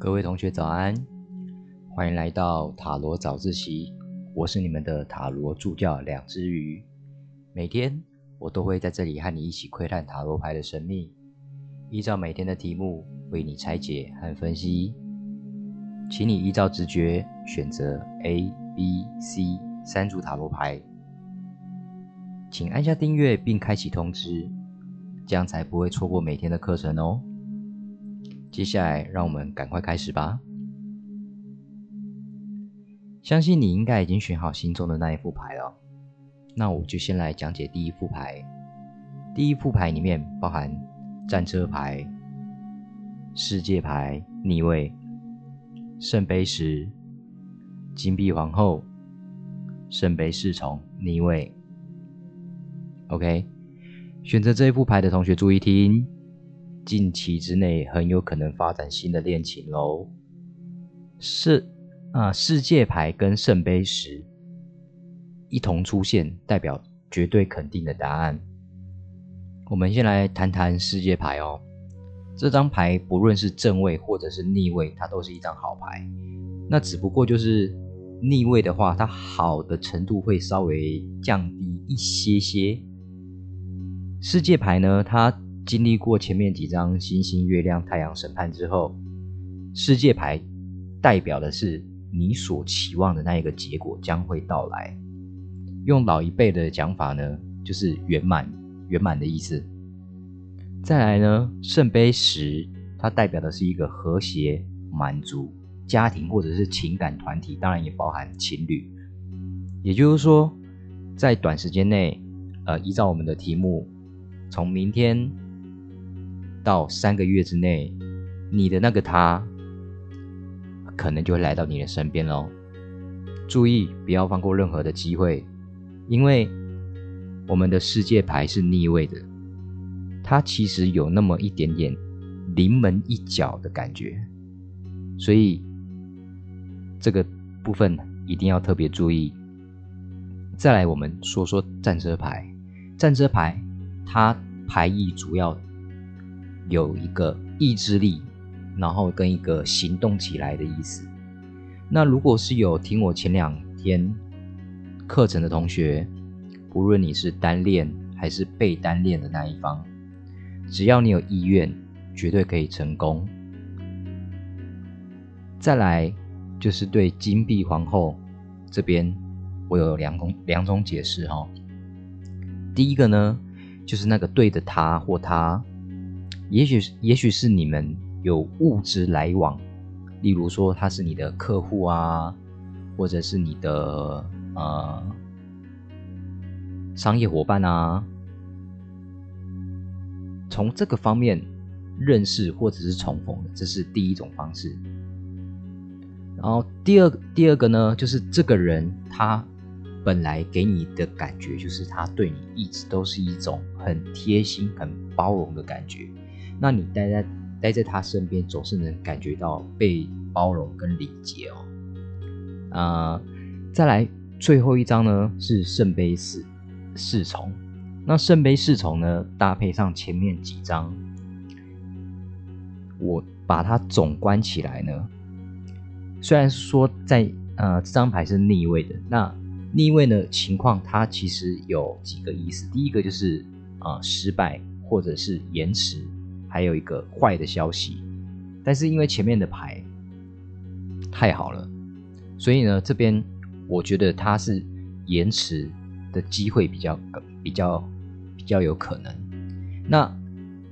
各位同学早安，欢迎来到塔罗早自习。我是你们的塔罗助教两只鱼。每天我都会在这里和你一起窥探塔罗牌的神秘，依照每天的题目为你拆解和分析。请你依照直觉选择 A、B、C 三组塔罗牌。请按下订阅并开启通知，这样才不会错过每天的课程哦。接下来，让我们赶快开始吧。相信你应该已经选好心中的那一副牌了。那我就先来讲解第一副牌。第一副牌里面包含战车牌、世界牌逆位、圣杯十、金币皇后、圣杯侍从逆位。OK，选择这一副牌的同学注意听。近期之内很有可能发展新的恋情喽。世啊，世界牌跟圣杯十一同出现，代表绝对肯定的答案。我们先来谈谈世界牌哦。这张牌不论是正位或者是逆位，它都是一张好牌。那只不过就是逆位的话，它好的程度会稍微降低一些些。世界牌呢，它。经历过前面几张星星、月亮、太阳审判之后，世界牌代表的是你所期望的那一个结果将会到来。用老一辈的讲法呢，就是圆满、圆满的意思。再来呢，圣杯十，它代表的是一个和谐、满足家庭或者是情感团体，当然也包含情侣。也就是说，在短时间内，呃，依照我们的题目，从明天。到三个月之内，你的那个他可能就会来到你的身边喽。注意，不要放过任何的机会，因为我们的世界牌是逆位的，它其实有那么一点点临门一脚的感觉，所以这个部分一定要特别注意。再来，我们说说战车牌，战车牌它牌意主要。有一个意志力，然后跟一个行动起来的意思。那如果是有听我前两天课程的同学，不论你是单恋还是被单恋的那一方，只要你有意愿，绝对可以成功。再来就是对金币皇后这边，我有两种两种解释哈。第一个呢，就是那个对的他或他。也许也许是你们有物质来往，例如说他是你的客户啊，或者是你的呃商业伙伴啊，从这个方面认识或者是重逢的，这是第一种方式。然后第二第二个呢，就是这个人他本来给你的感觉，就是他对你一直都是一种很贴心、很包容的感觉。那你待在待在他身边，总是能感觉到被包容跟理解哦。啊，再来最后一张呢是圣杯四侍从。那圣杯侍从呢搭配上前面几张，我把它总观起来呢，虽然说在呃这张牌是逆位的，那逆位呢情况它其实有几个意思。第一个就是啊失败或者是延迟。还有一个坏的消息，但是因为前面的牌太好了，所以呢，这边我觉得它是延迟的机会比较比较比较有可能。那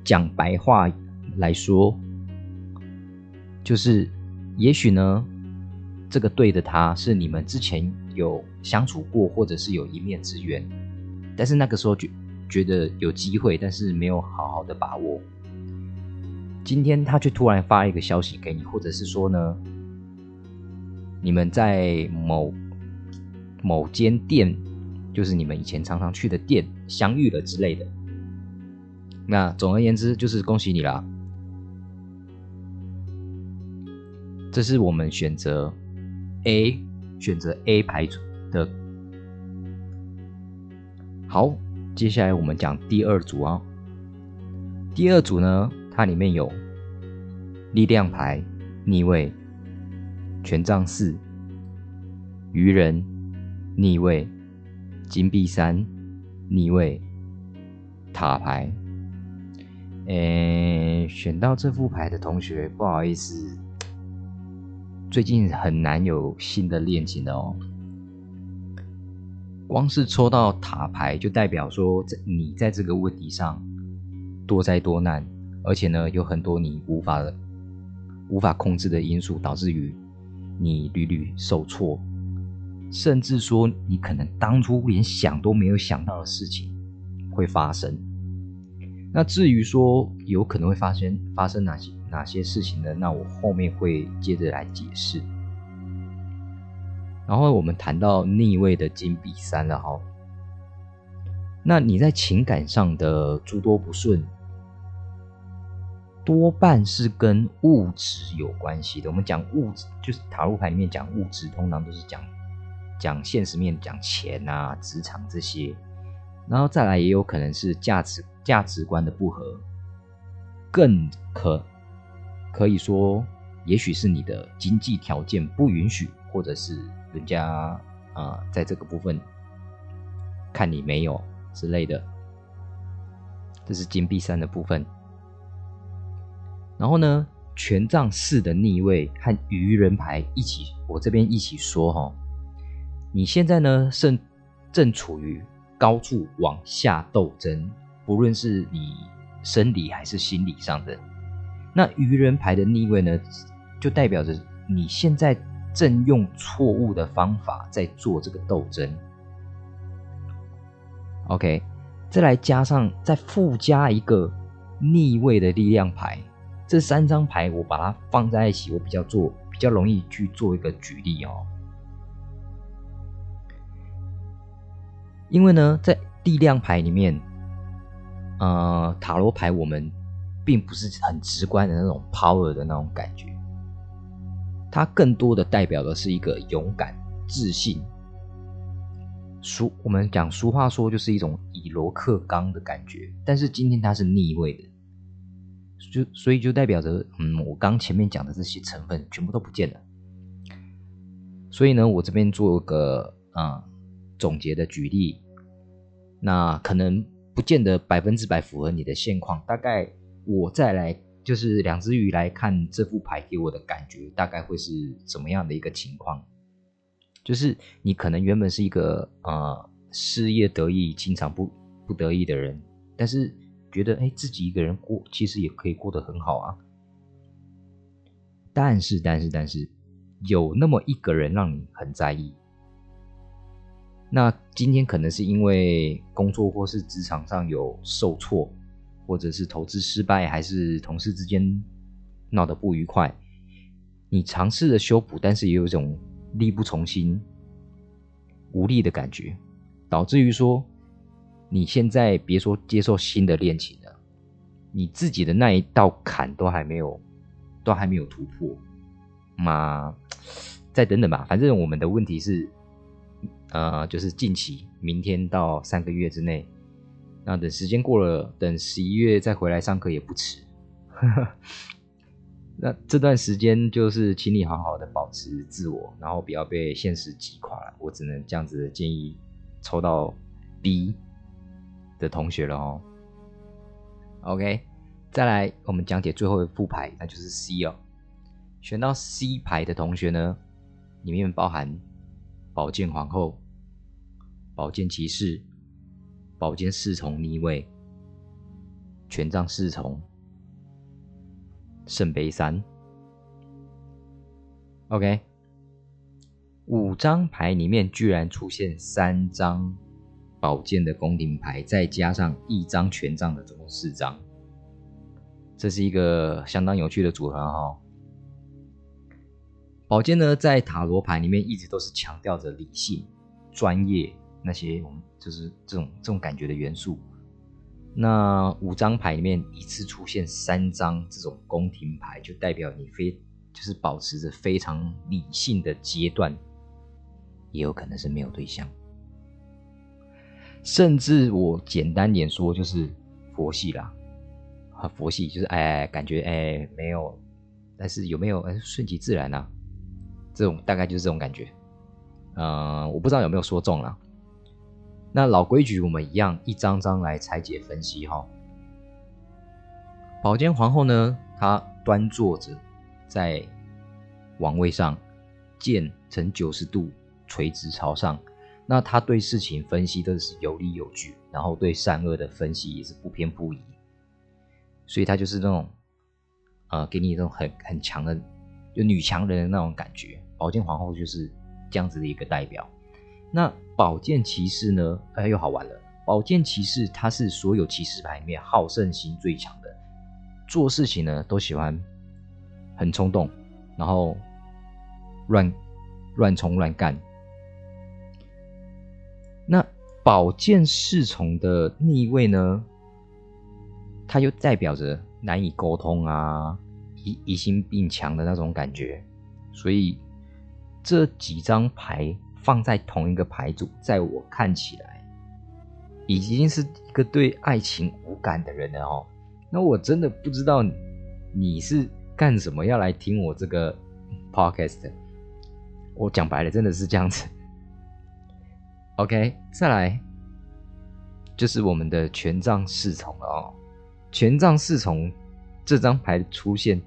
讲白话来说，就是也许呢，这个对的他是你们之前有相处过，或者是有一面之缘，但是那个时候觉觉得有机会，但是没有好好的把握。今天他却突然发一个消息给你，或者是说呢，你们在某某间店，就是你们以前常常去的店相遇了之类的。那总而言之，就是恭喜你啦。这是我们选择 A 选择 A 排除的。好，接下来我们讲第二组啊。第二组呢？它里面有力量牌、逆位，权杖四，愚人逆位，金币三逆位，塔牌。诶，选到这副牌的同学，不好意思，最近很难有新的恋情的哦。光是抽到塔牌，就代表说在，你在这个问题上多灾多难，而且呢，有很多你无法无法控制的因素，导致于你屡屡受挫，甚至说你可能当初连想都没有想到的事情会发生。那至于说有可能会发生发生哪些哪些事情呢？那我后面会接着来解释。然后我们谈到逆位的金币三了哈。那你在情感上的诸多不顺，多半是跟物质有关系的。我们讲物质，就是塔罗牌里面讲物质，通常都是讲讲现实面，讲钱啊、职场这些。然后再来，也有可能是价值价值观的不合，更可可以说，也许是你的经济条件不允许，或者是人家啊，在这个部分看你没有之类的。这是金币三的部分。然后呢，权杖四的逆位和愚人牌一起，我这边一起说哈，你现在呢，正正处于。高处往下斗争，不论是你生理还是心理上的。那愚人牌的逆位呢，就代表着你现在正用错误的方法在做这个斗争。OK，再来加上再附加一个逆位的力量牌，这三张牌我把它放在一起，我比较做比较容易去做一个举例哦。因为呢，在力量牌里面，呃，塔罗牌我们并不是很直观的那种 power 的那种感觉，它更多的代表的是一个勇敢、自信。俗我们讲俗话说，就是一种以柔克刚的感觉。但是今天它是逆位的，就所以就代表着，嗯，我刚前面讲的这些成分全部都不见了。所以呢，我这边做个啊。总结的举例，那可能不见得百分之百符合你的现况。大概我再来就是两只鱼来看这副牌给我的感觉，大概会是怎么样的一个情况？就是你可能原本是一个呃事业得意、经常不不得意的人，但是觉得哎自己一个人过其实也可以过得很好啊。但是但是但是有那么一个人让你很在意。那今天可能是因为工作或是职场上有受挫，或者是投资失败，还是同事之间闹得不愉快，你尝试着修补，但是也有一种力不从心、无力的感觉，导致于说你现在别说接受新的恋情了，你自己的那一道坎都还没有，都还没有突破，嘛，再等等吧，反正我们的问题是。呃，就是近期，明天到三个月之内，那等时间过了，等十一月再回来上课也不迟。那这段时间就是，请你好好的保持自我，然后不要被现实击垮了。我只能这样子建议抽到 B 的同学了哦。OK，再来我们讲解最后一副牌，那就是 C 哦。选到 C 牌的同学呢，里面包含宝剑皇后。宝剑骑士，宝剑侍从逆位，权杖侍从，圣杯三。OK，五张牌里面居然出现三张宝剑的宫廷牌，再加上一张权杖的，总共四张。这是一个相当有趣的组合哈。宝剑呢，在塔罗牌里面一直都是强调着理性、专业。那些就是这种这种感觉的元素。那五张牌里面一次出现三张这种宫廷牌，就代表你非就是保持着非常理性的阶段，也有可能是没有对象。甚至我简单点说，就是佛系啦，啊，佛系就是哎，感觉哎没有但是有没有哎顺其自然啊？这种大概就是这种感觉。呃，我不知道有没有说中了。那老规矩，我们一样一张张来拆解分析哈。宝剑皇后呢，她端坐着在王位上，剑呈九十度垂直朝上。那他对事情分析都是有理有据，然后对善恶的分析也是不偏不倚。所以他就是那种，呃，给你一种很很强的，就女强人的那种感觉。宝剑皇后就是这样子的一个代表。那宝剑骑士呢？哎，又好玩了。宝剑骑士他是所有骑士牌里面好胜心最强的，做事情呢都喜欢很冲动，然后乱乱冲乱干。那宝剑侍从的逆位呢？它又代表着难以沟通啊，疑疑心病强的那种感觉。所以这几张牌。放在同一个牌组，在我看起来，已经是一个对爱情无感的人了哦。那我真的不知道你是干什么要来听我这个 podcast。我讲白了，真的是这样子。OK，再来就是我们的权杖侍从了哦。权杖侍从这张牌的出现，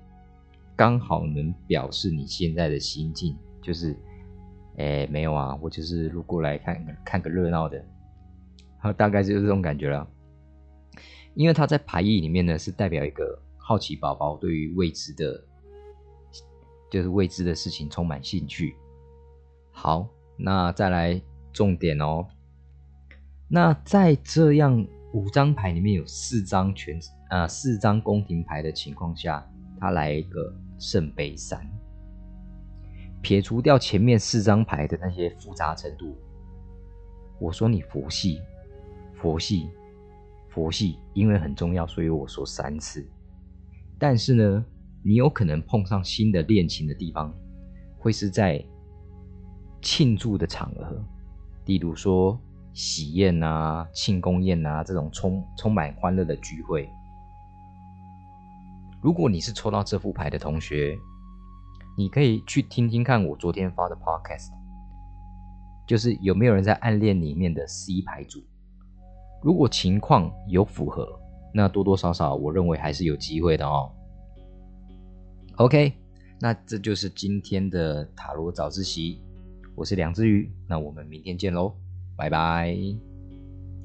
刚好能表示你现在的心境，就是。哎，没有啊，我就是路过来看看个热闹的，他大概就是这种感觉了。因为他在牌意里面呢，是代表一个好奇宝宝，对于未知的，就是未知的事情充满兴趣。好，那再来重点哦。那在这样五张牌里面有四张全啊四张宫廷牌的情况下，他来一个圣杯三。撇除掉前面四张牌的那些复杂程度，我说你佛系，佛系，佛系，因为很重要，所以我说三次。但是呢，你有可能碰上新的恋情的地方，会是在庆祝的场合，例如说喜宴啊、庆功宴啊这种充充满欢乐的聚会。如果你是抽到这副牌的同学。你可以去听听看我昨天发的 podcast，就是有没有人在暗恋里面的 C 牌组，如果情况有符合，那多多少少我认为还是有机会的哦。OK，那这就是今天的塔罗早自习，我是梁志宇，那我们明天见喽，拜拜。